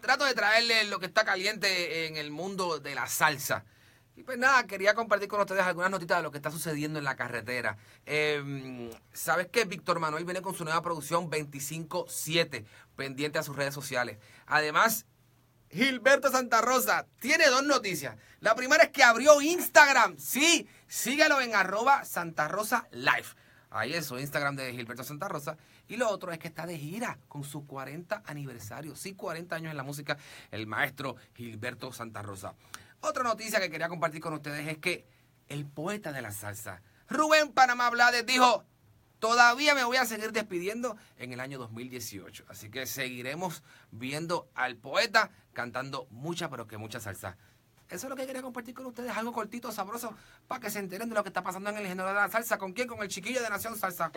trato de traerles lo que está caliente en el mundo de la salsa. Y pues nada, quería compartir con ustedes algunas notitas de lo que está sucediendo en la carretera. Eh, ¿Sabes que Víctor Manuel viene con su nueva producción 25-7, pendiente a sus redes sociales? Además, Gilberto Santa Rosa tiene dos noticias. La primera es que abrió Instagram. Sí, síguelo en arroba Santa Rosa. Ahí su Instagram de Gilberto Santa Rosa. Y lo otro es que está de gira con su 40 aniversario. Sí, 40 años en la música, el maestro Gilberto Santa Rosa. Otra noticia que quería compartir con ustedes es que el poeta de la salsa, Rubén Panamá Blades, dijo, todavía me voy a seguir despidiendo en el año 2018. Así que seguiremos viendo al poeta cantando mucha, pero que mucha salsa. Eso es lo que quería compartir con ustedes, algo cortito, sabroso, para que se enteren de lo que está pasando en el género de la salsa. ¿Con quién? Con el chiquillo de Nación Salsa.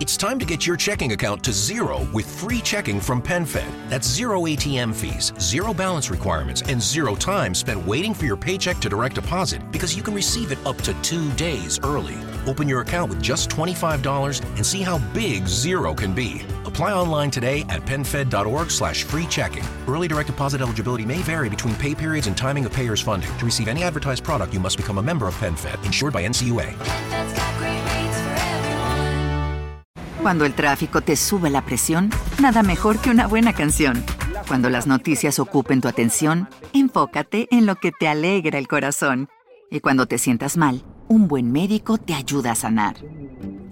It's time to get your checking account to zero with free checking from PenFed. That's zero ATM fees, zero balance requirements, and zero time spent waiting for your paycheck to direct deposit because you can receive it up to two days early. Open your account with just $25 and see how big zero can be. Apply online today at penfed.org slash free checking. Early direct deposit eligibility may vary between pay periods and timing of payer's funding. To receive any advertised product, you must become a member of PenFed, insured by NCUA. Cuando el tráfico te sube la presión, nada mejor que una buena canción. Cuando las noticias ocupen tu atención, enfócate en lo que te alegra el corazón. Y cuando te sientas mal, un buen médico te ayuda a sanar.